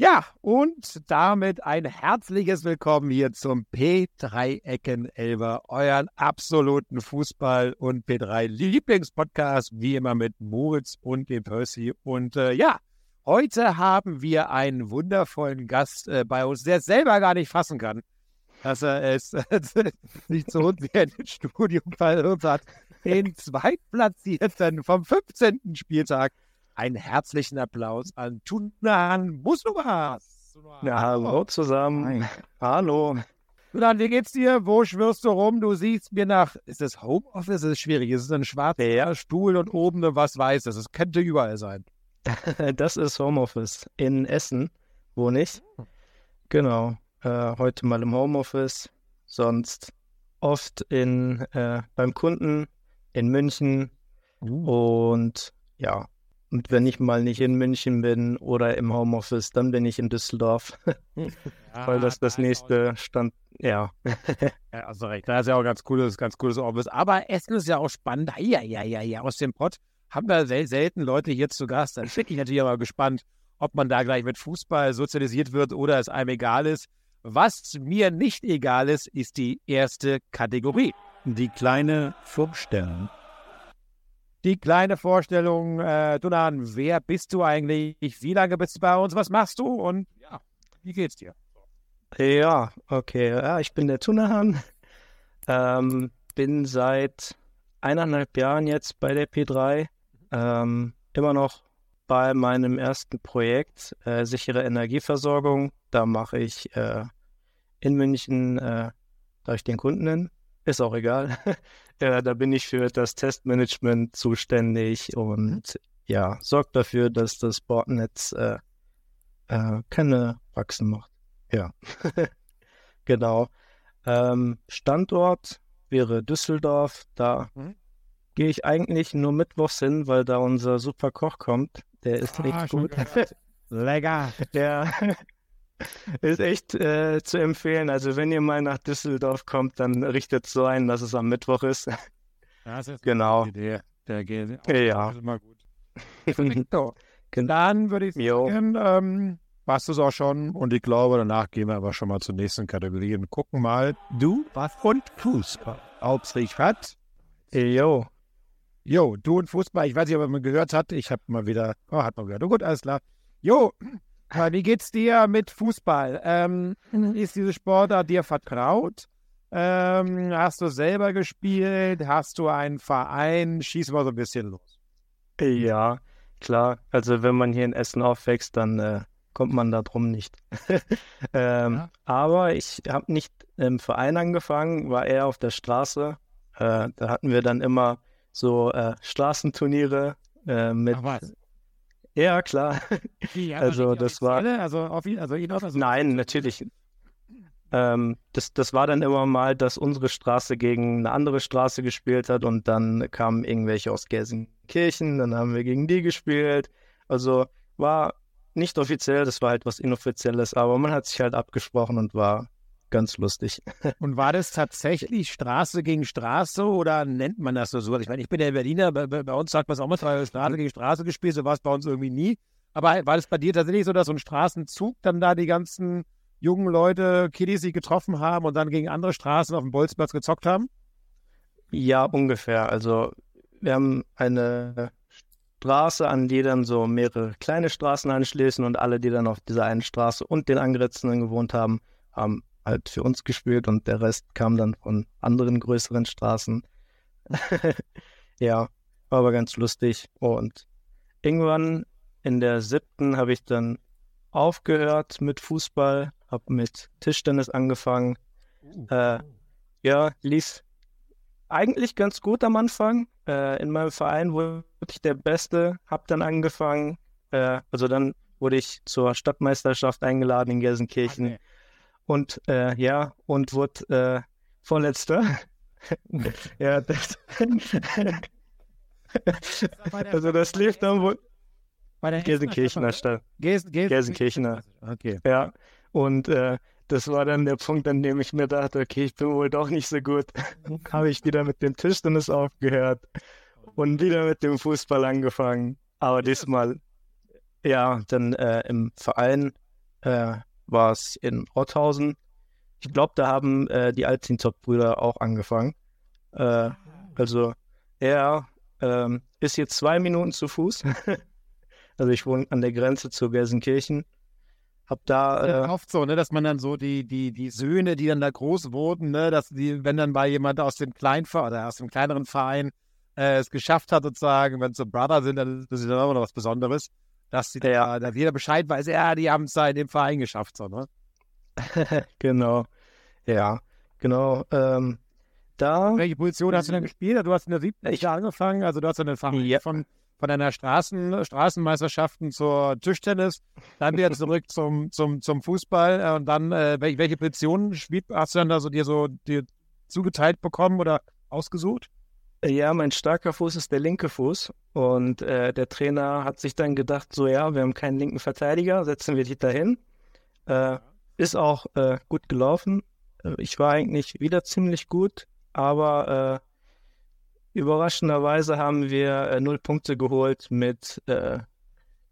Ja, und damit ein herzliches Willkommen hier zum P3 Ecken Elber, euren absoluten Fußball- und P3-Lieblingspodcast, wie immer mit Moritz und dem Percy. Und äh, ja, heute haben wir einen wundervollen Gast äh, bei uns, der selber gar nicht fassen kann, dass er es sich zu uns hier ins Studium verirrt hat. Den zweitplatzierten vom 15. Spieltag einen herzlichen Applaus an Tunan Musnumas. Ja, hallo zusammen. Hi. Hallo. Tunan, wie geht's dir? Wo schwirrst du rum? Du siehst mir nach. Ist das Homeoffice? Das ist schwierig. Ist es ein schwarzer ja. Stuhl und oben was Weißes? Es könnte überall sein. das ist Homeoffice. In Essen wohne ich. Genau. Äh, heute mal im Homeoffice. Sonst oft in, äh, beim Kunden in München. Uh. Und ja, und wenn ich mal nicht in München bin oder im Homeoffice, dann bin ich in Düsseldorf. Ja, Weil das das nächste Stand, ja. ja, also recht. Da ist ja auch ganz cooles, ganz cooles Office. Aber Essen ist ja auch spannend. Ja, ja, ja, ja. Aus dem Pott haben wir sel selten Leute hier zu Gast. Dann bin ich natürlich aber gespannt, ob man da gleich mit Fußball sozialisiert wird oder es einem egal ist. Was mir nicht egal ist, ist die erste Kategorie. Die kleine Vorstellung die kleine Vorstellung. Äh, Dunan, wer bist du eigentlich? Wie lange bist du bei uns? Was machst du? Und ja, wie geht's dir? Ja, okay. Ja, ich bin der Tunahan. Ähm, bin seit eineinhalb Jahren jetzt bei der P3. Ähm, immer noch bei meinem ersten Projekt, äh, sichere Energieversorgung. Da mache ich äh, in München, äh, da ich den Kunden nennen. Ist auch egal. ja, da bin ich für das Testmanagement zuständig und ja, sorgt dafür, dass das Bordnetz äh, äh, keine Wachsen macht. Ja, genau. Ähm, Standort wäre Düsseldorf. Da mhm. gehe ich eigentlich nur mittwochs hin, weil da unser super Koch kommt. Der ist ah, echt gut. Lecker. Ja. Ist echt äh, zu empfehlen. Also wenn ihr mal nach Düsseldorf kommt, dann richtet so ein, dass es am Mittwoch ist. Das ist genau. Idee. Der geht. Ja. Immer gut. so. Dann würde ich sagen, ähm, passt es auch schon. Und ich glaube, danach gehen wir aber schon mal zur nächsten Kategorie und gucken mal. Du, was und Fußball. Aufsicht hat. Jo. Jo, du und Fußball. Ich weiß nicht, ob man gehört hat. Ich habe mal wieder. Oh, hat man gehört. Oh, gut, alles klar. Jo, wie geht's dir mit Fußball? Ähm, ist diese Sportart dir vertraut? Ähm, hast du selber gespielt? Hast du einen Verein? Schieß mal so ein bisschen los. Ja, klar. Also wenn man hier in Essen aufwächst, dann äh, kommt man da drum nicht. ähm, ja. Aber ich habe nicht im Verein angefangen, war eher auf der Straße. Äh, da hatten wir dann immer so äh, Straßenturniere äh, mit Ach, ja, klar. Wie, also das war. Also auf ihn, also ihn aus, also Nein, natürlich. Ähm, das, das war dann immer mal, dass unsere Straße gegen eine andere Straße gespielt hat und dann kamen irgendwelche aus Gelsenkirchen, dann haben wir gegen die gespielt. Also war nicht offiziell, das war halt was Inoffizielles, aber man hat sich halt abgesprochen und war ganz lustig. Und war das tatsächlich Straße gegen Straße oder nennt man das so? Ich meine, ich bin ja Berliner, bei, bei uns sagt man es auch mal Straße gegen Straße gespielt, so war es bei uns irgendwie nie. Aber war das bei dir tatsächlich so, dass so ein Straßenzug dann da die ganzen jungen Leute, Kiddies sich getroffen haben und dann gegen andere Straßen auf dem Bolzplatz gezockt haben? Ja, ungefähr. Also wir haben eine Straße, an die dann so mehrere kleine Straßen anschließen und alle, die dann auf dieser einen Straße und den angrenzenden gewohnt haben, haben halt für uns gespielt und der Rest kam dann von anderen größeren Straßen. ja, war aber ganz lustig. Und irgendwann in der siebten habe ich dann aufgehört mit Fußball, habe mit Tischtennis angefangen. Uh. Äh, ja, lief eigentlich ganz gut am Anfang. Äh, in meinem Verein wurde ich der Beste, habe dann angefangen. Äh, also dann wurde ich zur Stadtmeisterschaft eingeladen in Gelsenkirchen. Okay und äh, ja, und wurde äh, Vorletzter. ja, das, also das lief dann wohl. Bei der Gelsenkirchener Stadt. Gelsenkirchener. Okay. Ja, und äh, das war dann der Punkt, an dem ich mir dachte, okay, ich bin wohl doch nicht so gut. Habe ich wieder mit dem Tischtennis aufgehört und wieder mit dem Fußball angefangen. Aber diesmal, ja, dann äh, im Verein äh, war es in Rotthausen. Ich glaube, da haben äh, die Altintop-Brüder auch angefangen. Äh, also er ähm, ist jetzt zwei Minuten zu Fuß. also ich wohne an der Grenze zu Gelsenkirchen. Hab da. Ja, Äh, oft so, ne, dass man dann so die, die, die Söhne, die dann da groß wurden, ne, dass die, wenn dann bei jemand aus dem Kleinverein oder aus dem kleineren Verein äh, es geschafft hat, sozusagen, wenn es so Brother sind, dann ist das dann immer noch was Besonderes, dass die Ja. da, dass jeder Bescheid weiß, ja, die haben es da in dem Verein geschafft, so, ne? genau. Ja, genau. Ähm, da. Welche Position hast du denn gespielt? Du hast in der siebten Ich- angefangen, also du hast eine Verein Ja. von, von einer Straßen, Straßenmeisterschaften zur Tischtennis, dann wieder zurück zum, zum, zum Fußball äh, und dann, äh, welche, welche Positionen hast du dann da so dir so dir zugeteilt bekommen oder ausgesucht? Ja, mein starker Fuß ist der linke Fuß. Und äh, der Trainer hat sich dann gedacht, so ja, wir haben keinen linken Verteidiger, setzen wir dich dahin. Äh, ist auch äh, gut gelaufen. Äh, Ich war eigentlich wieder ziemlich gut, aber äh, überraschenderweise haben wir äh, null Punkte geholt mit äh,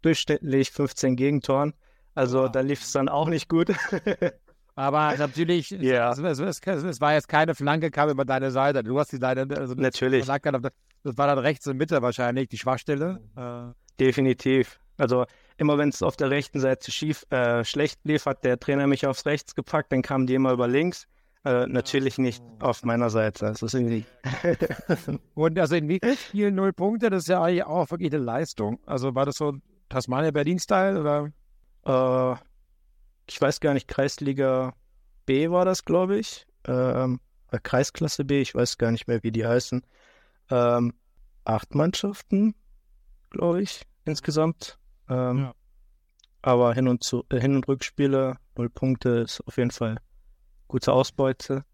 durchschnittlich 15 Gegentoren. Also Wow. da lief es dann auch nicht gut. Aber natürlich, Ja. es, es, es, es, war jetzt keine Flanke, kam über deine Seite. Du hast die Seite, also Natürlich. das war dann rechts und Mitte wahrscheinlich, die Schwachstelle. Äh, Definitiv. Also immer wenn es auf der rechten Seite schief, äh, schlecht lief, hat der Trainer mich aufs Rechts gepackt, dann kamen die immer über links. Äh, natürlich nicht auf meiner Seite. Das ist irgendwie. Und also in wie vielen null Punkte, das ist ja eigentlich auch wirklich eine Leistung. Also war das so Tasmania-Berlin-Style oder? Äh, ich weiß gar nicht, Kreisliga B war das, glaube ich. Ähm, äh, Kreisklasse B, ich weiß gar nicht mehr, wie die heißen. Ähm, acht Mannschaften, glaube ich, insgesamt. Ähm, Ja. Aber Hin- und, zu, äh, Hin- und Rückspiele, null Punkte ist auf jeden Fall gute Ausbeute.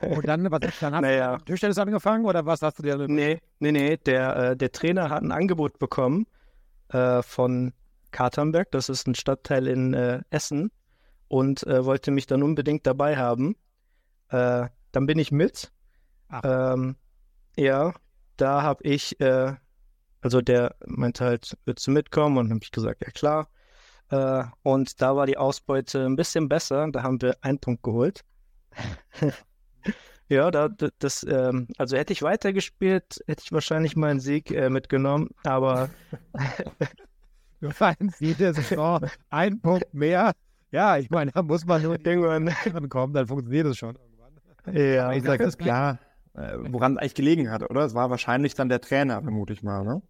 Und dann, was, dann hast Naja. du Tischtennis angefangen oder was hast du dir? Nee, nee, nee. Der, äh, der Trainer hat ein Angebot bekommen äh, von Katernberg, das ist ein Stadtteil in äh, Essen, und äh, wollte mich dann unbedingt dabei haben. Äh, dann bin ich mit. Ach. Ähm, ja, da habe ich, äh, also der meinte halt, willst du mitkommen? Und habe ich gesagt, ja klar. Äh, und da war die Ausbeute ein bisschen besser. Da haben wir einen Punkt geholt. Ja, da, das, ähm, also hätte ich weitergespielt, hätte ich wahrscheinlich meinen Sieg äh, mitgenommen, aber Du meinst, jede Saison ein Punkt mehr. Ja, ich meine, da muss man nur irgendwann, kommen, dann funktioniert es schon. ja, Ich sage, ist klar, äh, woran es eigentlich gelegen hat, oder? Es war wahrscheinlich dann der Trainer, vermute ich mal, ne?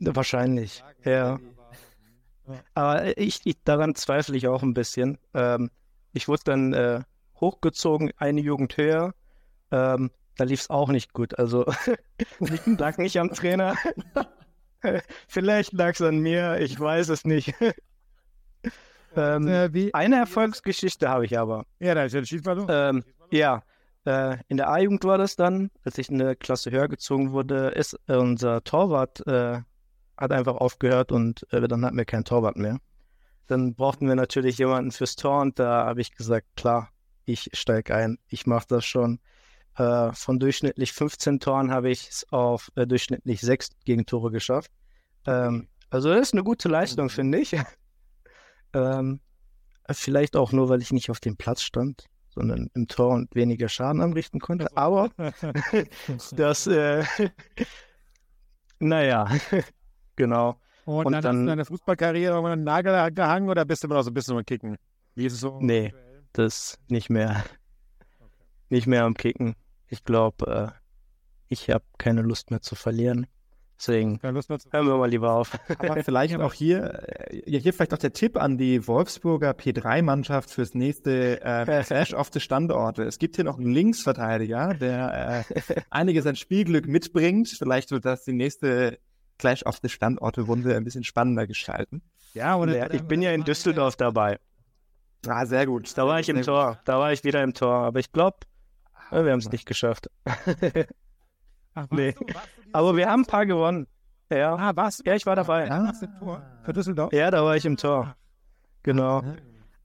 wahrscheinlich, ja. Aber ich, ich, daran zweifle ich auch ein bisschen. Ähm, ich wurde dann äh, hochgezogen, eine Jugend höher. Ähm, da lief es auch nicht gut. Also lag nicht am Trainer. Vielleicht lag es an mir, ich weiß es nicht. ähm, Äh, eine Erfolgsgeschichte habe ich aber. ja, da ist ja schießt mal los. Ähm, ja, äh, in der A-Jugend war das dann, als ich eine Klasse höher gezogen wurde, ist äh, unser Torwart äh, hat einfach aufgehört und äh, dann hatten wir keinen Torwart mehr. Dann brauchten wir natürlich jemanden fürs Tor und da habe ich gesagt, klar, ich steige ein, ich mache das schon. Äh, von durchschnittlich 15 Toren habe ich es auf äh, durchschnittlich sechs Gegentore geschafft. Ähm, also das ist eine gute Leistung, finde ich. ähm, vielleicht auch nur, weil ich nicht auf dem Platz stand, sondern im Tor und weniger Schaden anrichten konnte. Aber das, äh, naja, genau. Und, und dann, hast dann- du deine Fußballkarriere irgendwann an den Nagel gehangen oder bist du immer noch so ein bisschen am Kicken? Wie ist es so? Nee. Das nicht mehr, nicht mehr am Kicken. Ich glaube, äh, ich habe keine Lust mehr zu verlieren. Deswegen Keine Lust mehr zu. hören wir mal lieber auf. Aber vielleicht auch hier, äh, ja, hier vielleicht auch der Tipp an die Wolfsburger P3-Mannschaft fürs nächste äh, Clash of the Standorte. Es gibt hier noch einen Linksverteidiger, der äh, einiges an Spielglück mitbringt. Vielleicht wird das die nächste Clash of the Standorte-Runde ein bisschen spannender gestalten. Ja, oder, Ja, ich bin ja in Düsseldorf dabei. Ah, sehr gut. Da war ich im. Tor. Da war ich wieder im Tor. Aber ich glaube, wir haben es nicht geschafft. Ach, Nee. du- Aber wir haben ein paar gewonnen. Ja, Ah, warst ja ich war dabei. Ja, für Düsseldorf? Ja, da war ich im Tor. Genau.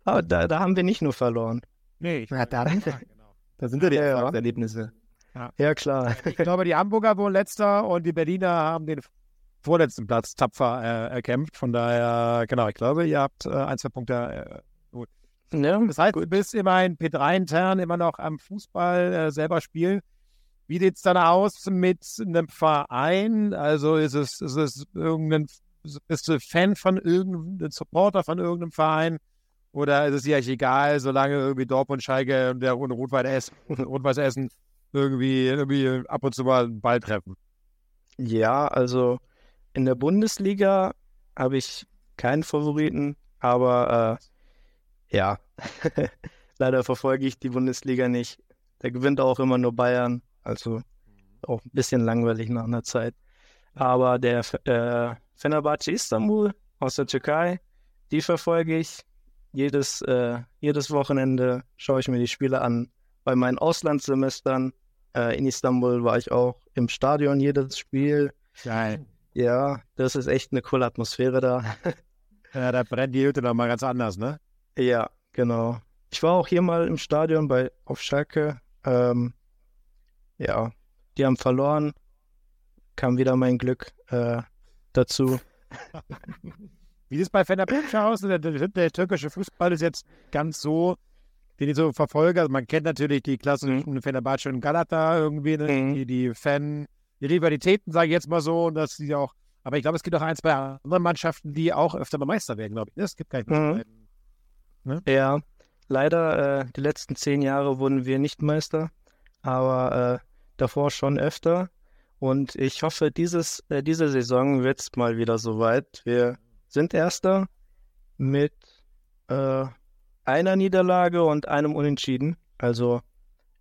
Aber da, da haben wir nicht nur verloren. Nee, ich ja, genau. da sind ja die Ja, ja. Erfolgserlebnisse. Ja, klar. Ich glaube, die Hamburger wurden letzter und die Berliner haben den vorletzten Platz tapfer äh, erkämpft. Von daher, genau, ich glaube, ihr habt äh, ein, zwei Punkte. Ja, das heißt, gut. du bist immerhin P3 intern immer noch am Fußball äh, selber spielen. Wie sieht es dann aus mit einem Verein? Also ist es, ist es irgendein, bist du Fan von irgendeinem Supporter von irgendeinem Verein? Oder ist es dir egal, solange irgendwie Dortmund, Schalke und der Rot-Weiß Essen, Rot Essen irgendwie, irgendwie ab und zu mal einen Ball treffen? Ja, also in der Bundesliga habe ich keinen Favoriten, aber äh, ja, leider verfolge ich die Bundesliga nicht. Da gewinnt auch immer nur Bayern, also auch ein bisschen langweilig nach einer Zeit. Aber der äh, Fenerbahce Istanbul aus der Türkei, die verfolge ich. Jedes, äh, jedes Wochenende schaue ich mir die Spiele an. Bei meinen Auslandssemestern äh, in Istanbul war ich auch im Stadion jedes Spiel. Geil. Ja, das ist echt eine coole Atmosphäre da. ja, da brennt die Hütte nochmal ganz anders, ne? Ja, genau. Ich war auch hier mal im Stadion bei auf Schalke. Ähm, ja, die haben verloren. Kam wieder mein Glück äh, dazu. Wie sieht es bei Fenerbahce aus? Der, der, der, türkische Fußball ist jetzt ganz so, den ich so verfolge. Also man kennt natürlich die klassischen mhm. Fenerbahce und Galata irgendwie, ne? mhm. die, die Fan, die Rivalitäten, sage ich jetzt mal so, und dass die auch, aber ich glaube, es gibt auch ein, zwei andere Mannschaften, die auch öfter mal Meister werden, glaube ich. Ne? Es gibt keine mhm. Ne? Ja, leider, äh, die letzten zehn Jahre wurden wir nicht Meister, aber äh, davor schon öfter. Und ich hoffe, dieses, äh, diese Saison wird es mal wieder soweit. Wir sind Erster mit äh, einer Niederlage und einem Unentschieden. Also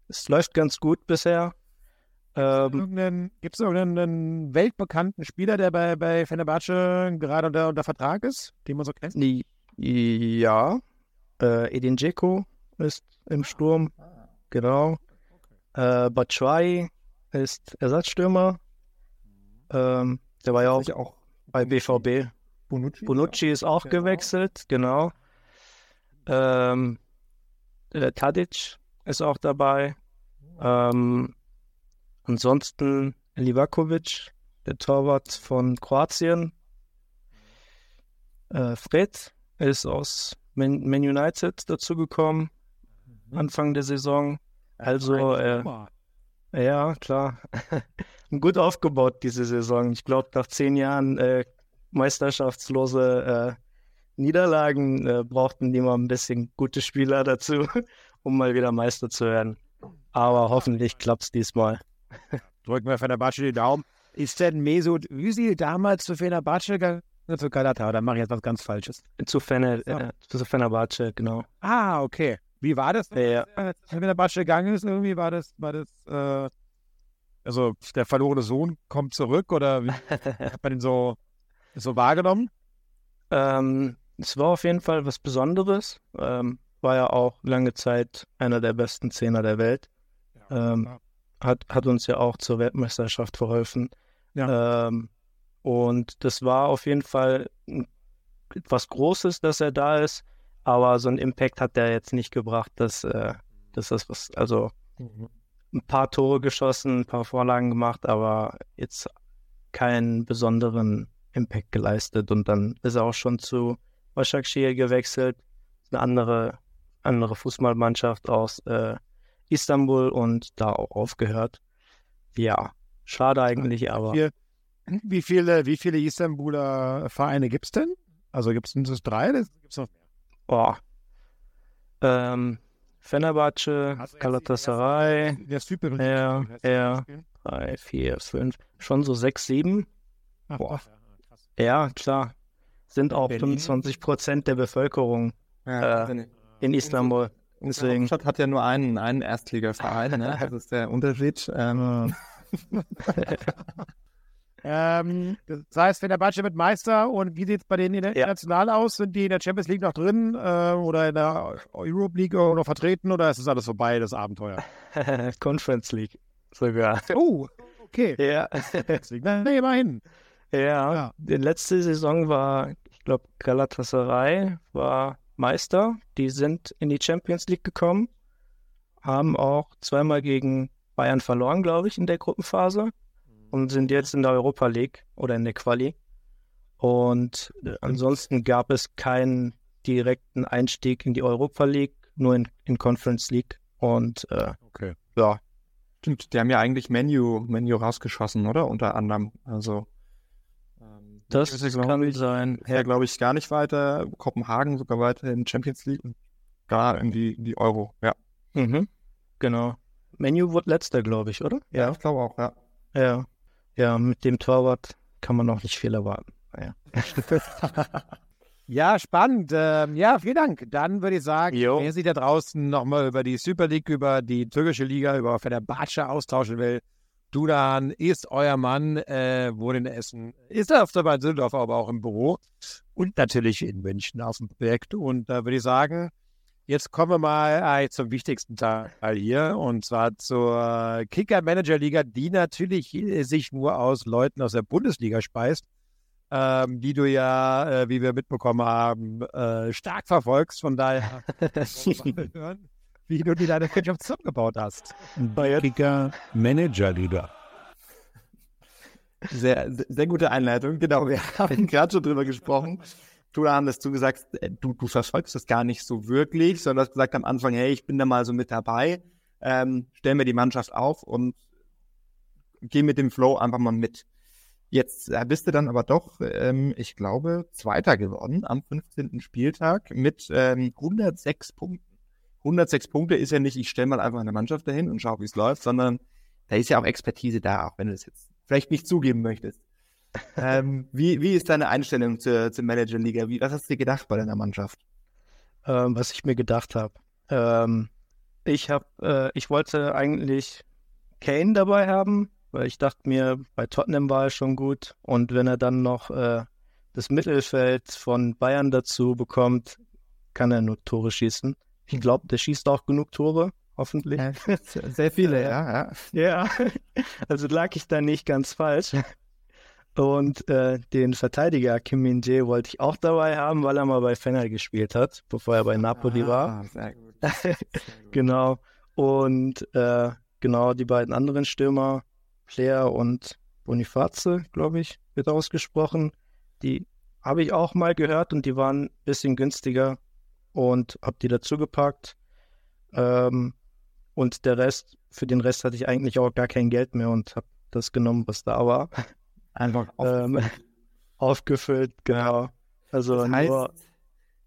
es läuft ganz gut bisher. Ähm, Gibt es irgendeinen weltbekannten Spieler, der bei, bei Fenerbahce gerade unter, unter Vertrag ist, den man so kennt? Ja, äh, Edin Dzeko ist im Sturm, genau. Äh, Batshuayi ist Ersatzstürmer. Ähm, der war ja auch, auch bei BVB. Bonucci, Bonucci ist auch genau. gewechselt, genau. Ähm, äh, Tadic ist auch dabei. Ähm, Ansonsten Livakovic, der Torwart von Kroatien. Äh, Fred ist aus Man, Man United dazugekommen, mhm. Anfang der Saison. Also, äh, ja, klar. Gut aufgebaut diese Saison. Ich glaube, nach zehn Jahren äh, meisterschaftslose äh, Niederlagen äh, brauchten die mal ein bisschen gute Spieler dazu, um mal wieder Meister zu werden. Aber hoffentlich klappt es diesmal. Drücken wir Fenerbahce die Daumen. Ist denn Mesut Özil damals zu Fenerbahce gegangen? Zu Galata, oder mache ich jetzt was ganz Falsches? Zu, Fener, äh, zu Fenerbahce, genau. Ah, okay. Wie war das, ja. als Fenerbahce gegangen ist? Irgendwie war das, war das, äh, also der verlorene Sohn kommt zurück oder wie hat man ihn so, so wahrgenommen? Ähm, es war auf jeden Fall was Besonderes. Ähm, war ja auch lange Zeit einer der besten Zehner der Welt. Ja, ähm, hat, hat uns ja auch zur Weltmeisterschaft verholfen. Ja. Ähm, und das war auf jeden Fall etwas Großes, dass er da ist, aber so einen Impact hat er jetzt nicht gebracht, dass, äh, dass das was, also mhm. ein paar Tore geschossen, ein paar Vorlagen gemacht, aber jetzt keinen besonderen Impact geleistet. Und dann ist er auch schon zu Başakşehir gewechselt, eine andere, andere Fußballmannschaft aus äh, Istanbul und da auch aufgehört. Ja, schade eigentlich, aber. Wie, wie viele, wie viele Istanbuler Vereine gibt es denn? Also gibt es drei gibt es noch mehr? Boah. Ähm, Fenerbahce, also Galatasaray, ja, ja, drei, vier, fünf, schon so sechs, sieben. Ach, Boah. Ja, klar. Sind auch Berlin. 25 Prozent der Bevölkerung ja, äh, in Istanbul. Deswegen. Hauptstadt hat ja nur einen, einen Erstligaverein, ne? Das ist der Unterschied. Ähm. ähm, das heißt, wenn der Budget wird Meister und wie sieht es bei denen international ja. aus? Sind die in der Champions League noch drin äh, oder in der Europe League noch vertreten oder ist das alles vorbei, das Abenteuer? Conference League sogar. Oh, okay. Ja. nee, immerhin. Ja, ja. Die letzte Saison war, ich glaube, Galatasaray war Meister. Die sind in die Champions League gekommen, haben auch zweimal gegen Bayern verloren, glaube ich, in der Gruppenphase. Und sind jetzt in der Europa League oder in der Quali. Und ansonsten gab es keinen direkten Einstieg in die Europa League, nur in, in Conference League. Und äh, okay. ja. Stimmt, die haben ja eigentlich Menu, Menu rausgeschossen, oder? Unter anderem. Also ähm, das ist, kann ich, sein. Ja, glaube ich, gar nicht weiter. Kopenhagen sogar weiter in Champions League und gar in die, in die Euro, ja. Mhm. Genau. Menu wird letzter, glaube ich, oder? Ja, ich glaube auch, ja. Ja. Ja, mit dem Torwart kann man noch nicht viel erwarten. Ja, ja spannend. Ähm, ja, vielen Dank. Dann würde ich sagen, jo. wer sich da draußen nochmal über die Super League, über die türkische Liga, über Fenerbahce austauschen will, Dudan ist euer Mann, äh, wohnt in Essen, ist er auf der Bahn Düsseldorf, aber auch im Büro und natürlich in München auf dem Projekt. Und da würde ich sagen, Jetzt kommen wir mal äh, zum wichtigsten Teil hier und zwar zur Kicker-Manager-Liga, die natürlich äh, sich nur aus Leuten aus der Bundesliga speist, ähm, die du ja, äh, wie wir mitbekommen haben, äh, stark verfolgst. Von daher hören, wie du dir deine Mannschaft zusammengebaut hast. Kicker-Manager-Liga. Sehr, sehr gute Einleitung. Genau, wir haben gerade schon drüber gesprochen du dass du gesagt äh, du, du verfolgst das gar nicht so wirklich, sondern hast gesagt am Anfang, hey, ich bin da mal so mit dabei, ähm, stell mir die Mannschaft auf und geh mit dem Flow einfach mal mit. Jetzt äh, bist du dann aber doch, ähm, ich glaube, Zweiter geworden am 15. Spieltag mit ähm, 106 Punkten. 106 Punkte ist ja nicht, ich stelle mal einfach eine Mannschaft dahin und schaue, wie es läuft, sondern da ist ja auch Expertise da, auch wenn du es jetzt vielleicht nicht zugeben möchtest ähm, wie, wie ist deine Einstellung zur, zur Manager-Liga? was hast du dir gedacht bei deiner Mannschaft? Ähm, was ich mir gedacht habe. Ähm, ich habe, äh, ich wollte eigentlich Kane dabei haben, weil ich dachte mir, bei Tottenham war er schon gut. Und wenn er dann noch äh, das Mittelfeld von Bayern dazu bekommt, kann er nur Tore schießen. Ich glaube, der schießt auch genug Tore, hoffentlich. Ja, sehr viele, ja. Ja, ja. also lag ich da nicht ganz falsch. Und äh, den Verteidiger Kim Min-jae wollte ich auch dabei haben, weil er mal bei Fener gespielt hat, bevor er bei Napoli ah, war. Sehr gut. Sehr gut. genau. Und äh, genau die beiden anderen Stürmer, Player und Boniface, glaube ich, wird ausgesprochen. Die habe ich auch mal gehört und die waren ein bisschen günstiger und habe die dazu gepackt. Ähm, und der Rest, für den Rest hatte ich eigentlich auch gar kein Geld mehr und habe das genommen, was da war. Einfach aufgefüllt. Ähm, aufgefüllt, genau. Also das heißt, nur,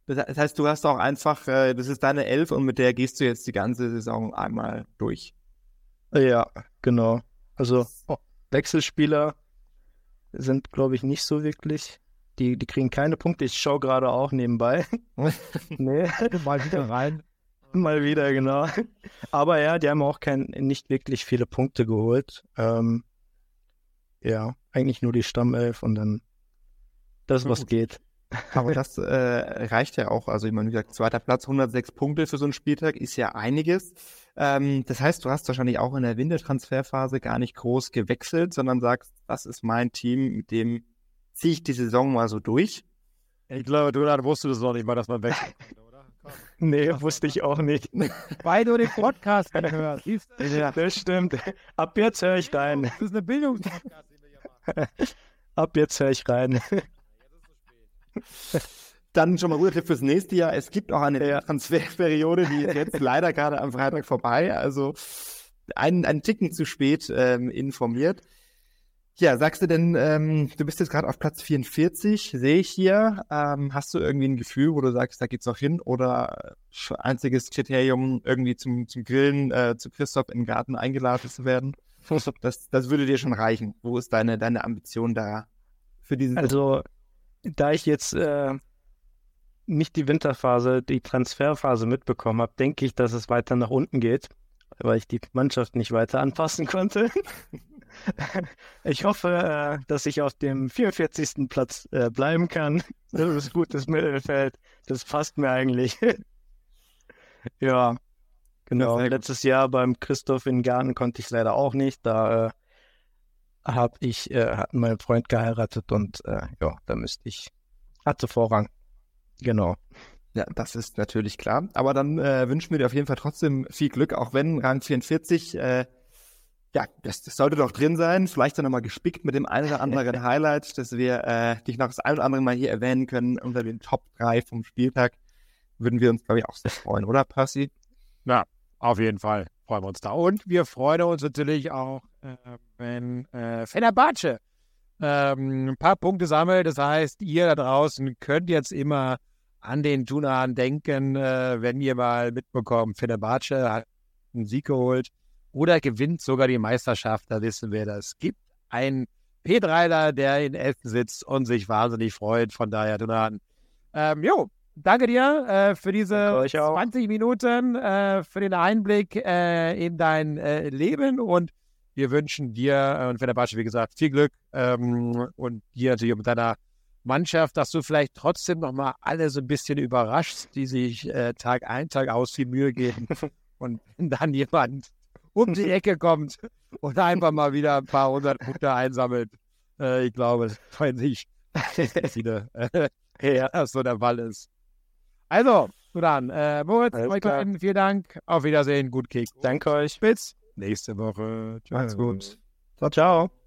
das heißt, du hast auch einfach, äh, das ist deine Elf und mit der gehst du jetzt die ganze Saison einmal durch. Ja, genau. Also oh, Wechselspieler sind, glaube ich, nicht so wirklich. Die, die kriegen keine Punkte. Ich schaue gerade auch nebenbei. nee. Mal wieder rein. Mal wieder, genau. Aber ja, die haben auch kein, nicht wirklich viele Punkte geholt. Ähm, ja, eigentlich nur die Stammelf und dann das, was geht. Aber das äh, reicht ja auch. Also, ich meine, wie gesagt, zweiter Platz, 106 Punkte für so einen Spieltag ist ja einiges. Ähm, das heißt, du hast wahrscheinlich auch in der Wintertransferphase gar nicht groß gewechselt, sondern sagst, das ist mein Team, mit dem ziehe ich die Saison mal so durch. Ich glaube, du wusstest das noch nicht mal, dass man wechselt. Nee, wusste ich auch nicht. Weil du den Podcast hörst. Ja, das stimmt. Ab jetzt höre ich rein. Das ist eine Bildungspodcast, den wir hier machen. Ab jetzt höre ich rein. Dann schon mal guter Tipp fürs nächste Jahr. Es gibt auch eine ja. Transferperiode, die ist jetzt leider gerade am Freitag vorbei. Also einen, einen Ticken zu spät ähm, informiert. Ja, sagst du denn, ähm, du bist jetzt gerade auf Platz 44, sehe ich hier. Ähm, hast du irgendwie ein Gefühl, wo du sagst, da geht's noch hin? Oder einziges Kriterium, irgendwie zum, zum Grillen äh, zu Christoph in den Garten eingeladen zu werden? Das, das würde dir schon reichen. Wo ist deine, deine Ambition da für diesen? Also, da ich jetzt äh, nicht die Winterphase, die Transferphase mitbekommen habe, denke ich, dass es weiter nach unten geht, weil ich die Mannschaft nicht weiter anpassen konnte. Ich hoffe, äh, dass ich auf dem 44. Platz äh, bleiben kann. Das ist gutes Mittelfeld. Das passt mir eigentlich. ja, genau. Letztes Jahr beim Christoph in Garten konnte ich leider auch nicht. Da äh, habe ich, äh, hat mein Freund geheiratet und äh, ja, da müsste ich, hatte Vorrang. Genau. Ja, das ist natürlich klar. Aber dann äh, wünschen wir dir auf jeden Fall trotzdem viel Glück, auch wenn Rang 44 äh, ja, das, das, sollte doch drin sein. Vielleicht dann nochmal gespickt mit dem einen oder anderen Highlight, dass wir äh, dich noch das ein oder andere Mal hier erwähnen können unter den Top 3 vom Spieltag. Würden wir uns, glaube ich, auch sehr freuen, oder Percy? Ja, auf jeden Fall freuen wir uns da. Und wir freuen uns natürlich auch, äh, wenn äh, Fenerbahce ähm, ein paar Punkte sammelt. Das heißt, ihr da draußen könnt jetzt immer an den Tunan denken, äh, wenn ihr mal mitbekommt, Fenerbahce hat einen Sieg geholt oder gewinnt sogar die Meisterschaft, da wissen wir, das gibt einen P3ler, der in Essen sitzt und sich wahnsinnig freut. Von daher, Tunan, ähm, jo, danke dir äh, für diese 20 Minuten, äh, für den Einblick äh, in dein äh, Leben und wir wünschen dir und Fenerbahce, wie gesagt, viel Glück ähm, und dir natürlich mit deiner Mannschaft, dass du vielleicht trotzdem nochmal alle so ein bisschen überraschst, die sich äh, Tag ein, Tag aus viel Mühe geben und dann jemand um die Ecke kommt und einfach mal wieder ein paar hundert Punkte einsammelt. Äh, ich glaube, freuen sich viele, dass so der Fall ist. Also, dann, äh, Moritz, euch beiden, vielen Dank. Auf Wiedersehen, gut Kick. Danke euch. Bis nächste Woche. Macht's gut. Ciao, ciao.